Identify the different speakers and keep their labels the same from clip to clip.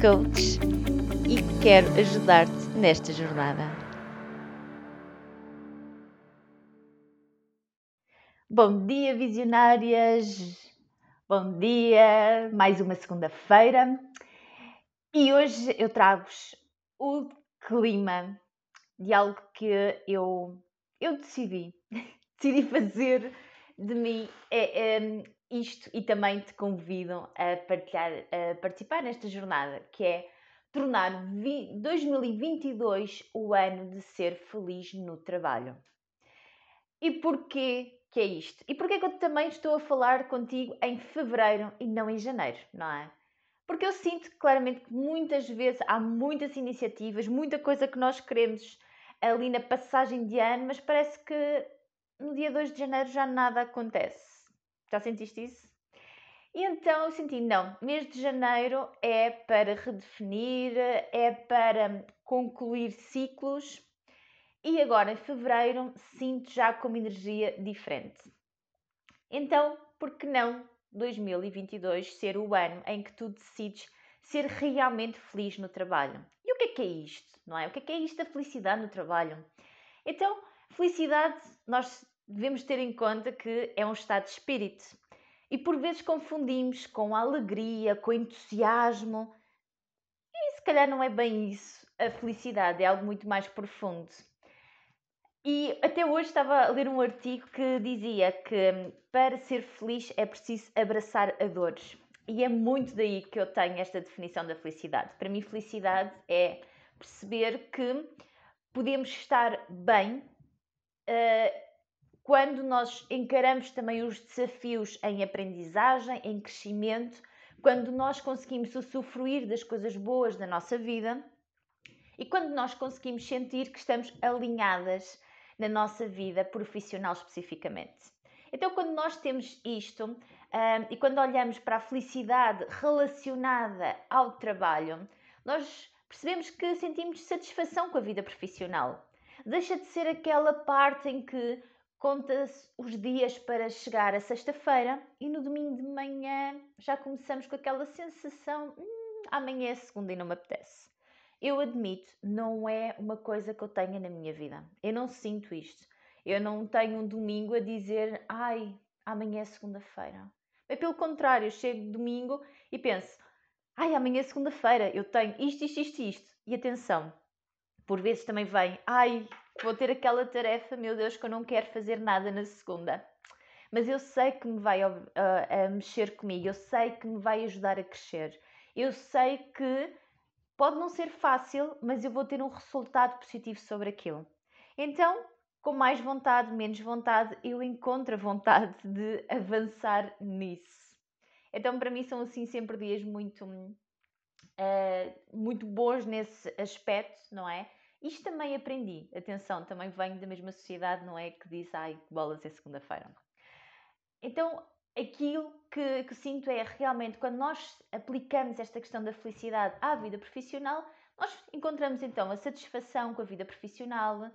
Speaker 1: coach e quero ajudar-te nesta jornada. Bom dia, visionárias! Bom dia! Mais uma segunda-feira e hoje eu trago-vos o clima de algo que eu, eu decidi, decidi fazer de mim é, é, isto e também te convido a partilhar, a participar nesta jornada, que é tornar 2022 o ano de ser feliz no trabalho. E porquê que é isto? E porquê que eu também estou a falar contigo em fevereiro e não em janeiro, não é? Porque eu sinto claramente que muitas vezes há muitas iniciativas, muita coisa que nós queremos ali na passagem de ano, mas parece que no dia 2 de janeiro já nada acontece. Já sentiste isso? E então eu senti, não, mês de janeiro é para redefinir, é para concluir ciclos e agora em fevereiro sinto já com uma energia diferente. Então, por que não 2022 ser o ano em que tu decides ser realmente feliz no trabalho? E o que é que é isto, não é? O que é que é isto da felicidade no trabalho? Então, felicidade nós devemos ter em conta que é um estado de espírito e por vezes confundimos com alegria, com entusiasmo. E se calhar não é bem isso. A felicidade é algo muito mais profundo. E até hoje estava a ler um artigo que dizia que para ser feliz é preciso abraçar a dores. E é muito daí que eu tenho esta definição da felicidade. Para mim, felicidade é perceber que podemos estar bem uh, quando nós encaramos também os desafios em aprendizagem, em crescimento, quando nós conseguimos usufruir das coisas boas da nossa vida e quando nós conseguimos sentir que estamos alinhadas na nossa vida profissional especificamente. Então, quando nós temos isto um, e quando olhamos para a felicidade relacionada ao trabalho, nós percebemos que sentimos satisfação com a vida profissional. Deixa de ser aquela parte em que Conta-se os dias para chegar a sexta-feira e no domingo de manhã já começamos com aquela sensação: hum, amanhã é segunda e não me apetece. Eu admito, não é uma coisa que eu tenha na minha vida. Eu não sinto isto. Eu não tenho um domingo a dizer: ai, amanhã é segunda-feira. Mas pelo contrário, eu chego domingo e penso: ai, amanhã é segunda-feira, eu tenho isto, isto, isto, isto. E atenção, por vezes também vem: ai, Vou ter aquela tarefa, meu Deus, que eu não quero fazer nada na segunda. Mas eu sei que me vai uh, mexer comigo, eu sei que me vai ajudar a crescer. Eu sei que pode não ser fácil, mas eu vou ter um resultado positivo sobre aquilo. Então, com mais vontade, menos vontade, eu encontro a vontade de avançar nisso. Então, para mim, são assim sempre dias muito, uh, muito bons nesse aspecto, não é? Isto também aprendi. Atenção, também venho da mesma sociedade, não é? Que diz, ai, bolas é segunda-feira. Então, aquilo que, que, sinto é realmente quando nós aplicamos esta questão da felicidade à vida profissional, nós encontramos então a satisfação com a vida profissional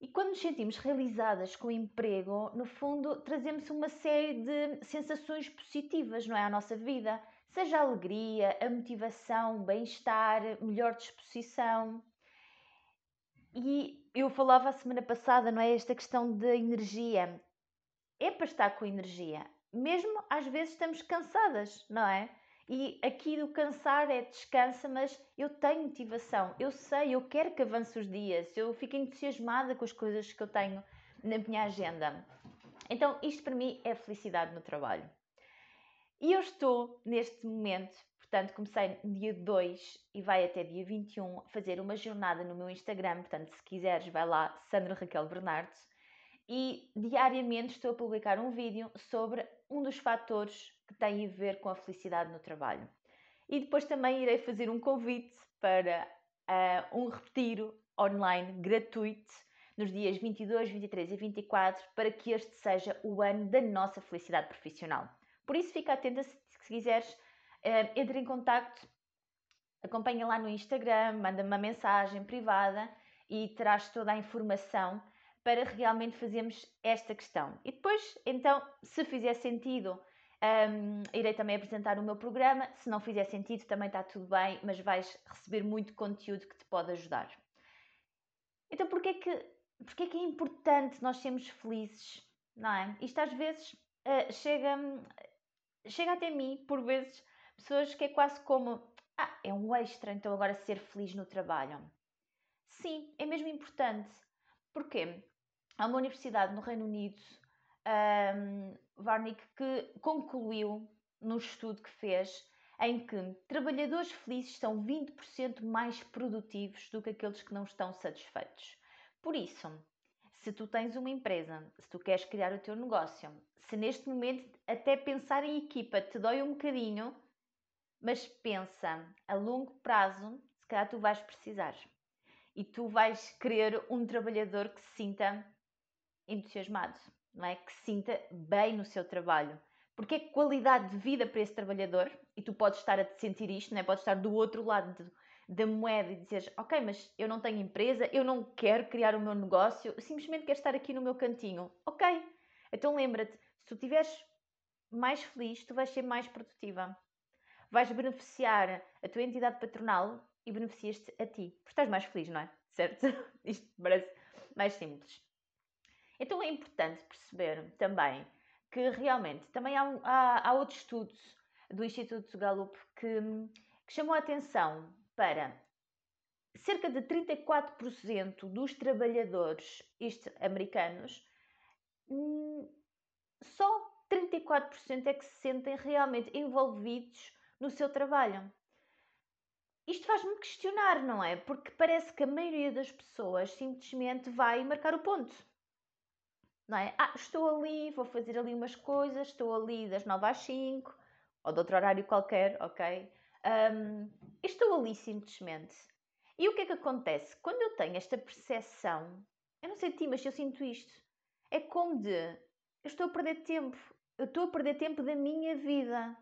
Speaker 1: e quando nos sentimos realizadas com o emprego, no fundo, trazemos uma série de sensações positivas, não é? À nossa vida. Seja a alegria, a motivação, o bem-estar, melhor disposição. E eu falava a semana passada, não é? Esta questão da energia. É para estar com energia. Mesmo às vezes estamos cansadas, não é? E aqui do cansar é descansa, mas eu tenho motivação, eu sei, eu quero que avance os dias, eu fico entusiasmada com as coisas que eu tenho na minha agenda. Então, isto para mim é felicidade no trabalho. E eu estou neste momento Portanto, comecei dia 2 e vai até dia 21 fazer uma jornada no meu Instagram. Portanto, se quiseres, vai lá, Sandra Raquel Bernardo. E diariamente estou a publicar um vídeo sobre um dos fatores que tem a ver com a felicidade no trabalho. E depois também irei fazer um convite para uh, um retiro online gratuito nos dias 22, 23 e 24 para que este seja o ano da nossa felicidade profissional. Por isso, fica atenta se, se quiseres, uh, entre em contato, acompanha lá no Instagram, manda-me uma mensagem privada e terás toda a informação para realmente fazermos esta questão. E depois, então, se fizer sentido, um, irei também apresentar o meu programa. Se não fizer sentido, também está tudo bem, mas vais receber muito conteúdo que te pode ajudar. Então, porquê que, porquê que é importante nós sermos felizes? Não é? Isto às vezes uh, chega, chega até mim, por vezes, pessoas que é quase como ah, é um extra, então agora ser feliz no trabalho. Sim, é mesmo importante. Porquê? Há uma universidade no Reino Unido, um, Varnick, que concluiu num estudo que fez em que trabalhadores felizes são 20% mais produtivos do que aqueles que não estão satisfeitos. Por isso, se tu tens uma empresa, se tu queres criar o teu negócio, se neste momento até pensar em equipa te dói um bocadinho, mas pensa a longo prazo, se calhar tu vais precisar. E tu vais querer um trabalhador que se sinta entusiasmado, não é? Que se sinta bem no seu trabalho. Porque é qualidade de vida para esse trabalhador, e tu podes estar a te sentir isto, não é? Podes estar do outro lado da moeda e dizer, ok, mas eu não tenho empresa, eu não quero criar o meu negócio, eu simplesmente quero estar aqui no meu cantinho. Ok, então lembra-te, se tu estiveres mais feliz, tu vais ser mais produtiva vais beneficiar a tua entidade patronal e beneficias-te a ti. Porque estás mais feliz, não é? Certo? Isto parece mais simples. Então é importante perceber também que realmente também há, há, há estudos do Instituto Gallup que, que chamou a atenção para cerca de 34% dos trabalhadores americanos, hum, só 34% é que se sentem realmente envolvidos no seu trabalho. Isto faz-me questionar, não é? Porque parece que a maioria das pessoas simplesmente vai marcar o ponto. Não é? Ah, estou ali, vou fazer ali umas coisas, estou ali das 9 às 5, ou de outro horário qualquer, ok? Um, estou ali simplesmente. E o que é que acontece? Quando eu tenho esta percepção, eu não sei ti, mas eu sinto isto. É como de eu estou a perder tempo, eu estou a perder tempo da minha vida.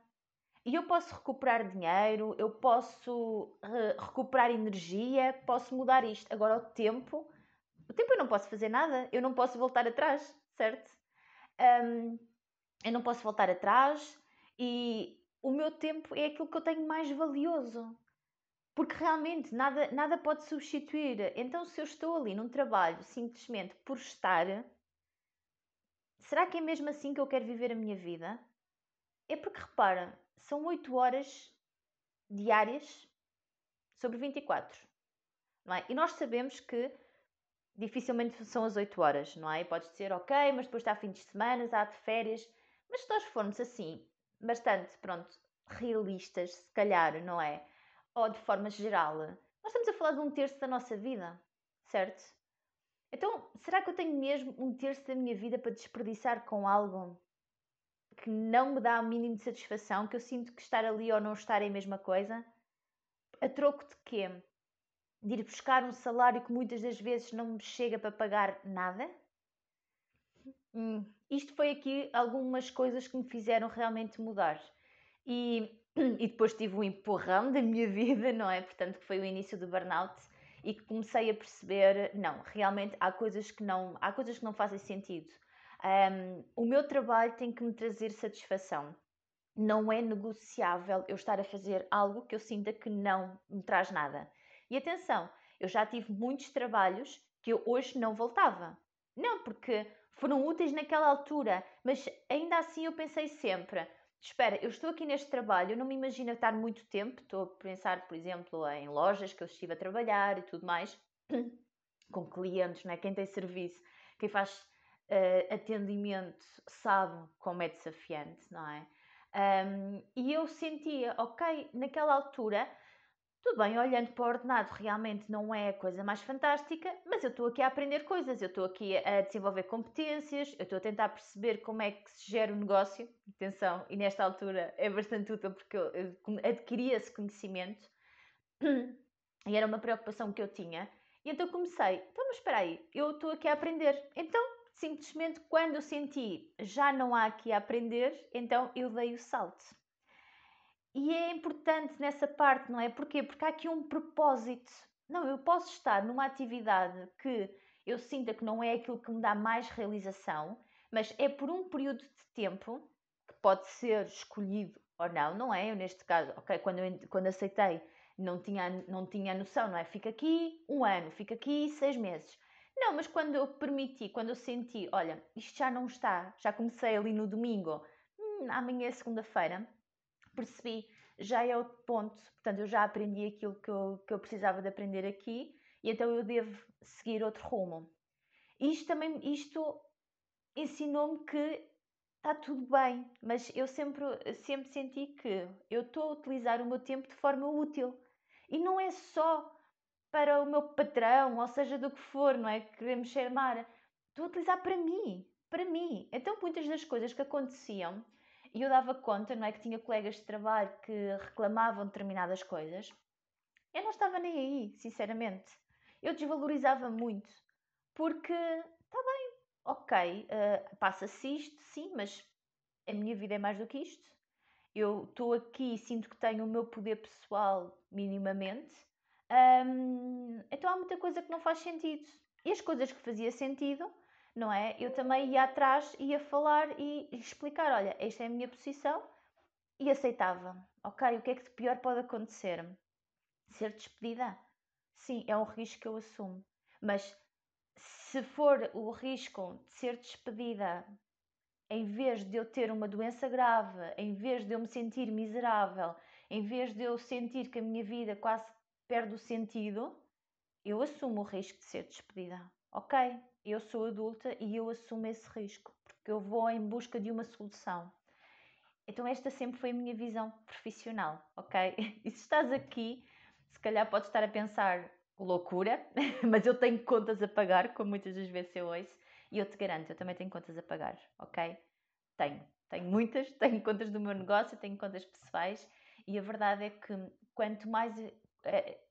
Speaker 1: E eu posso recuperar dinheiro, eu posso uh, recuperar energia, posso mudar isto. Agora, o tempo, o tempo eu não posso fazer nada, eu não posso voltar atrás, certo? Um, eu não posso voltar atrás e o meu tempo é aquilo que eu tenho mais valioso. Porque realmente nada, nada pode substituir. Então, se eu estou ali num trabalho simplesmente por estar, será que é mesmo assim que eu quero viver a minha vida? É porque repara, são 8 horas diárias sobre 24. Não é? E nós sabemos que dificilmente são as 8 horas, não é? E pode ser ok, mas depois está fim de semana, há de férias. Mas se nós formos assim, bastante, pronto, realistas, se calhar, não é? Ou de forma geral, nós estamos a falar de um terço da nossa vida, certo? Então, será que eu tenho mesmo um terço da minha vida para desperdiçar com algo que não me dá o mínimo de satisfação, que eu sinto que estar ali ou não estar é a mesma coisa, a troco de quê? De ir buscar um salário que muitas das vezes não me chega para pagar nada? Hum, isto foi aqui algumas coisas que me fizeram realmente mudar. E, e depois tive um empurrão da minha vida, não é? Portanto, que foi o início do burnout e que comecei a perceber, não, realmente há coisas que não, há coisas que não fazem sentido. Um, o meu trabalho tem que me trazer satisfação. Não é negociável eu estar a fazer algo que eu sinta que não me traz nada. E atenção, eu já tive muitos trabalhos que eu hoje não voltava. Não porque foram úteis naquela altura, mas ainda assim eu pensei sempre: espera, eu estou aqui neste trabalho, eu não me imagino estar muito tempo. Estou a pensar, por exemplo, em lojas que eu estive a trabalhar e tudo mais, com clientes, né? quem tem serviço, quem faz uh, atendimento sabe como é desafiante, não é? Um, e eu sentia, ok, naquela altura tudo bem, olhando para o ordenado, realmente não é a coisa mais fantástica, mas eu estou aqui a aprender coisas, eu estou aqui a desenvolver competências, eu estou a tentar perceber como é que se gera o um negócio. Atenção, e nesta altura é bastante útil porque eu adquiri esse conhecimento e era uma preocupação que eu tinha. E então comecei, então, mas espera aí, eu estou aqui a aprender. Então, simplesmente quando eu senti já não há aqui a aprender, então eu dei o salto. E é importante nessa parte, não é? Porquê? Porque há aqui um propósito. Não, eu posso estar numa atividade que eu sinta que não é aquilo que me dá mais realização, mas é por um período de tempo que pode ser escolhido ou não, não é? Eu, neste caso, ok, quando, eu, quando aceitei, não tinha, não tinha noção, não é? Fica aqui um ano, fica aqui seis meses. Não, mas quando eu permiti, quando eu senti, olha, isto já não está, já comecei ali no domingo, hum, amanhã é segunda-feira, percebi, já é outro ponto, portanto, eu já aprendi aquilo que eu, que eu precisava de aprender aqui e então eu devo seguir outro rumo. Isto também, isto ensinou-me que está tudo bem, mas eu sempre, sempre senti que eu estou a utilizar o meu tempo de forma útil. E não é só para o meu patrão, ou seja, do que for, não é? Queremos chamar. Estou a utilizar para mim, para mim. Então, muitas das coisas que aconteciam e eu dava conta, não é? Que tinha colegas de trabalho que reclamavam determinadas coisas. Eu não estava nem aí, sinceramente. Eu desvalorizava muito. Porque, está bem, ok, uh, passa-se isto, sim, mas a minha vida é mais do que isto. Eu estou aqui e sinto que tenho o meu poder pessoal minimamente. Então há muita coisa que não faz sentido. E as coisas que fazia sentido não é? Eu também ia atrás, ia falar e explicar: olha, esta é a minha posição e aceitava. Ok, o que é que de pior pode acontecer? Ser despedida? Sim, é um risco que eu assumo. Mas se for o risco de ser despedida em vez de eu ter uma doença grave, em vez de eu me sentir miserável, em vez de eu sentir que a minha vida quase perde o sentido, eu assumo o risco de ser despedida. Ok, eu sou adulta e eu assumo esse risco, porque eu vou em busca de uma solução. Então, esta sempre foi a minha visão profissional, ok? E se estás aqui, se calhar podes estar a pensar loucura, mas eu tenho contas a pagar, como muitas das vezes eu ouço, e eu te garanto, eu também tenho contas a pagar, ok? Tenho, tenho muitas, tenho contas do meu negócio, tenho contas pessoais, e a verdade é que quanto mais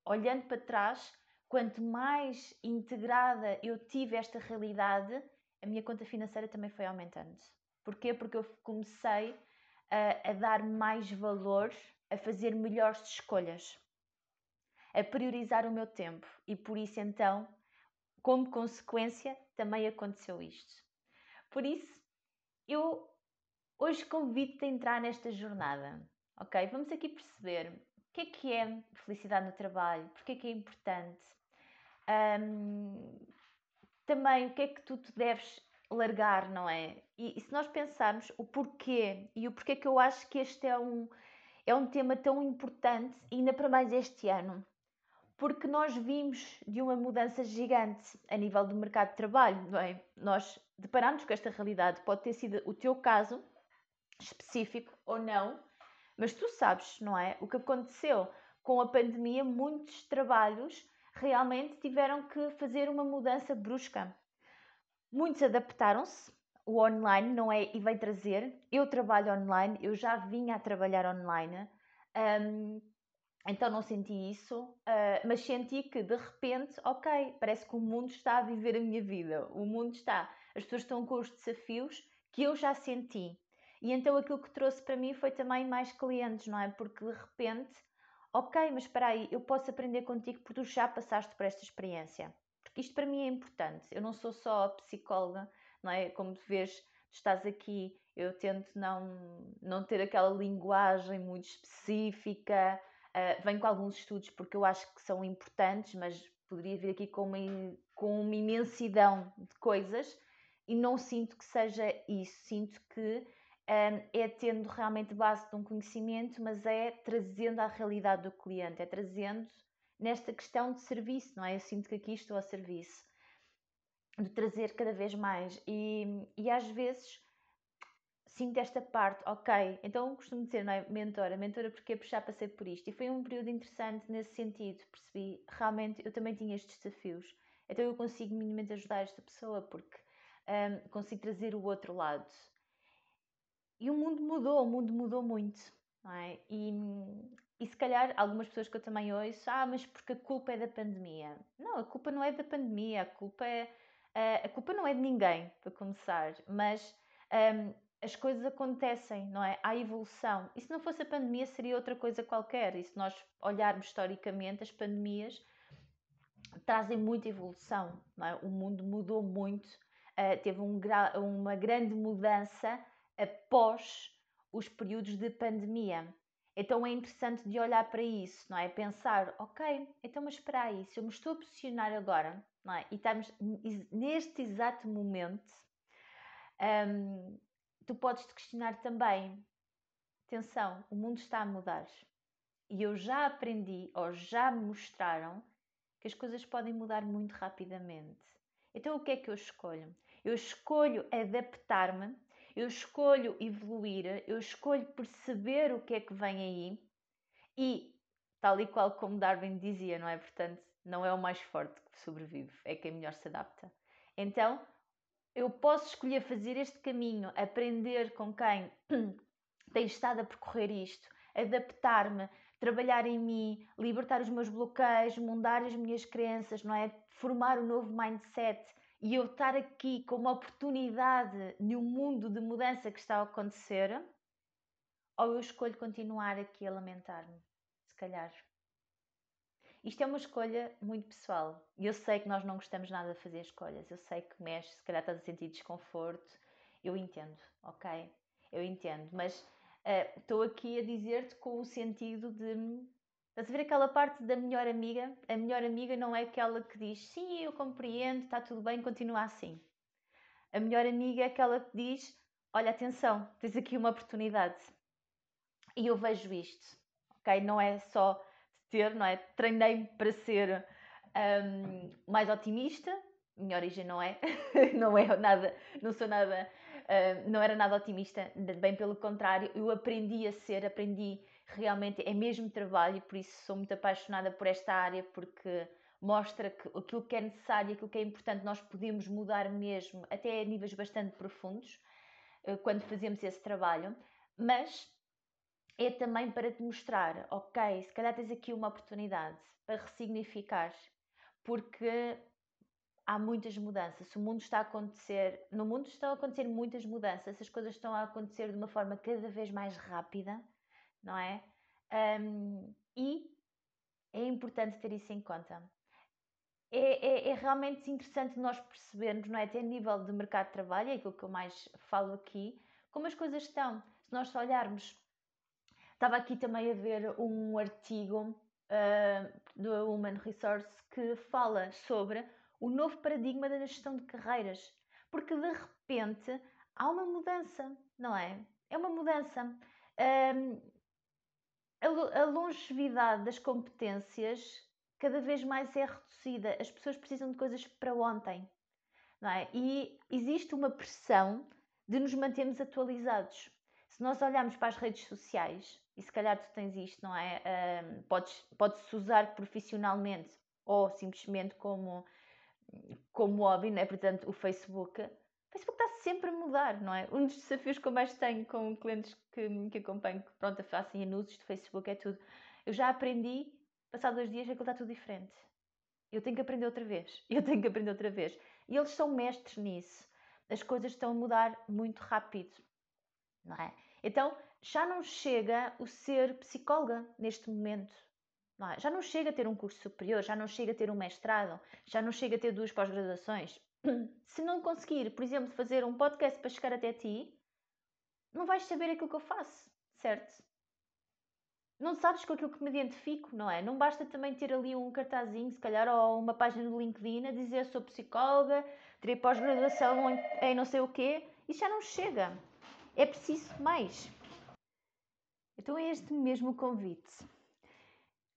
Speaker 1: olhando para trás, quanto mais integrada eu tive esta realidade, a minha conta financeira também foi aumentando. Porquê? Porque eu comecei a, a dar mais valor, a fazer melhores escolhas, a priorizar o meu tempo e por isso então, como consequência, também aconteceu isto. Por isso, eu hoje convido-te a entrar nesta jornada, ok? Vamos aqui perceber que é que é felicidade no trabalho, porque é que é importante, um, também o que é que tu te deves largar, não é? E, e, se nós pensarmos o porquê e o porquê que eu acho que este é um, é um tema tão importante, ainda para mais este ano, porque nós vimos de uma mudança gigante a nível do mercado de trabalho, não é? Nós deparamos com esta realidade, pode ter sido o teu caso específico ou não, mas tu sabes, não é? O que aconteceu com a pandemia, muitos trabalhos realmente tiveram que fazer uma mudança brusca. Muitos adaptaram-se, o online não é e vai trazer. Eu trabalho online, eu já vinha a trabalhar online, um, então não senti isso, uh, mas senti que de repente, ok, parece que o mundo está a viver a minha vida, o mundo está, as pessoas estão com os desafios que eu já senti. E então aquilo que trouxe para mim foi também mais clientes, não é? Porque de repente ok, mas espera aí, eu posso aprender contigo porque tu já passaste por esta experiência. Porque isto para mim é importante. Eu não sou só psicóloga, não é? Como tu vês, estás aqui, eu tento não, não ter aquela linguagem muito específica. Uh, venho com alguns estudos porque eu acho que são importantes, mas poderia vir aqui com uma, com uma imensidão de coisas e não sinto que seja isso. Sinto que é tendo realmente base de um conhecimento, mas é trazendo à realidade do cliente, é trazendo nesta questão de serviço, não é? Eu sinto que aqui estou a serviço, de trazer cada vez mais. E, e às vezes sinto esta parte, ok, então costumo dizer, não é? Mentora, mentora porque puxar passei por isto. E foi um período interessante nesse sentido, percebi, realmente eu também tinha estes desafios. Então eu consigo minimamente ajudar esta pessoa porque um, consigo trazer o outro lado. E o mundo mudou, o mundo mudou muito, não é? E, e se calhar algumas pessoas que eu também ouço, ah, mas porque a culpa é da pandemia. Não, a culpa não é da pandemia, a culpa é. A culpa não é de ninguém, para começar, mas um, as coisas acontecem, não é? Há evolução. E se não fosse a pandemia, seria outra coisa qualquer. E se nós olharmos historicamente, as pandemias trazem muita evolução, não é? O mundo mudou muito, uh, teve um uma grande mudança após os períodos de pandemia. Então é interessante de olhar para isso, não é? Pensar, ok, então mas espera aí, se eu me estou a posicionar agora, não é? E estamos neste exato momento, um, tu podes te questionar também, atenção, o mundo está a mudar. E eu já aprendi, ou já me mostraram, que as coisas podem mudar muito rapidamente. Então o que é que eu escolho? Eu escolho adaptar-me eu escolho evoluir, eu escolho perceber o que é que vem aí e, tal e qual como Darwin dizia, não é? Portanto, não é o mais forte que sobrevive, é quem melhor se adapta. Então, eu posso escolher fazer este caminho, aprender com quem tem estado a percorrer isto, adaptar-me, trabalhar em mim, libertar os meus bloqueios, mudar as minhas crenças, não é? Formar um novo mindset, e eu estar aqui com uma oportunidade num mundo de mudança que está a acontecer, ou eu escolho continuar aqui a lamentar-me, se calhar. Isto é uma escolha muito pessoal. E eu sei que nós não gostamos nada de fazer escolhas. Eu sei que mexe, se calhar estás a sentir desconforto. Eu entendo, ok? Eu entendo. Mas uh, estou aqui a dizer-te com o sentido de Estás a ver aquela parte da melhor amiga? A melhor amiga não é aquela que diz sim, eu compreendo, está tudo bem, continua assim. A melhor amiga é aquela que diz: olha, atenção, tens aqui uma oportunidade. E eu vejo isto, ok? Não é só ter, não é? Treinei-me para ser um, mais otimista. Minha origem não é, não é nada, não sou nada, uh, não era nada otimista, bem pelo contrário, eu aprendi a ser, aprendi realmente é mesmo trabalho e por isso sou muito apaixonada por esta área porque mostra que aquilo que é necessário, aquilo que é importante, nós podemos mudar mesmo, até a níveis bastante profundos, eh, quando fazemos esse trabalho, mas é também para te mostrar, ok, se calhar tens aqui uma oportunidade para ressignificar, porque há muitas mudanças. O mundo está a acontecer, no mundo estão a acontecer muitas mudanças, as coisas estão a acontecer de uma forma cada vez mais rápida não é? Um, e é importante ter isso em conta. É, é, é, realmente interessante nós percebermos, não é? Até nível de mercado de trabalho, é aquilo que eu mais falo aqui, como as coisas estão. Se nós olharmos, estava aqui também a ver um artigo uh, do Human Resource que fala sobre o novo paradigma da gestão de carreiras, porque de repente há uma mudança, não é? É uma mudança. Um, a, longevidade das competências cada vez mais é reduzida. As pessoas precisam de coisas para ontem. Não é? E existe uma pressão de nos mantermos atualizados. Se nós olharmos para as redes sociais, e se calhar tu tens isto, não é? Um, podes, pode-se usar profissionalmente ou simplesmente como, como hobby, não é? Portanto, o Facebook Facebook está sempre a mudar, não é? Um dos desafios que eu mais tenho com clientes que, que acompanho, que pronto, fazem anúncios de Facebook, é tudo. Eu já aprendi, passado dois dias, aquilo está tudo diferente. Eu tenho que aprender outra vez. Eu tenho que aprender outra vez. E eles são mestres nisso. As coisas estão a mudar muito rápido, não é? Então, já não chega o ser psicóloga neste momento. Não é? Já não chega a ter um curso superior, já não chega a ter um mestrado, já não chega a ter duas pós-graduações. Se não conseguir, por exemplo, fazer um podcast para chegar até ti, não vais saber aquilo que eu faço, certo? Não sabes com aquilo que me identifico, não é? Não basta também ter ali um cartazinho, se calhar, ou uma página do LinkedIn a dizer sou psicóloga, terei pós-graduação em, em não sei o quê. Isso já não chega. É preciso mais. Então é este mesmo convite.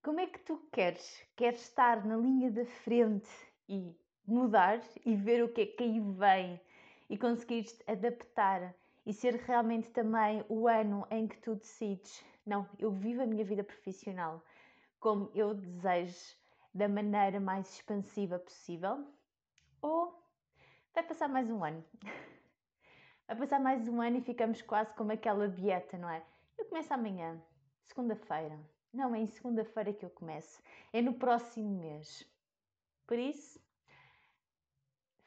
Speaker 1: Como é que tu queres? Queres estar na linha da frente e mudar e ver o que é que aí vem e conseguires adaptar e ser realmente também o ano em que tu decides, não, eu vivo a minha vida profissional como eu desejo, da maneira mais expansiva possível, ou vai passar mais um ano. Vai passar mais um ano e ficamos quase como aquela dieta, não é? Eu começo amanhã, segunda-feira. Não, é em segunda-feira que eu começo. É no próximo mês. Por isso,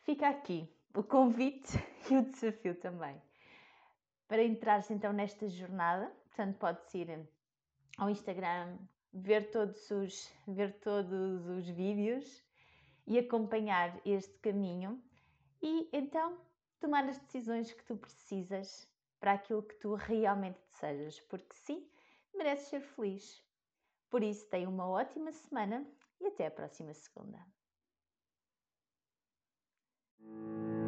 Speaker 1: fica aqui o convite e o desafio também. Para entrares então nesta jornada, portanto, podes ir ao Instagram, ver todos os, ver todos os vídeos e acompanhar este caminho e então tomar as decisões que tu precisas para aquilo que tu realmente desejas, porque sim, mereces ser feliz. Por isso, tenha uma ótima semana e até a próxima segunda. Thank you.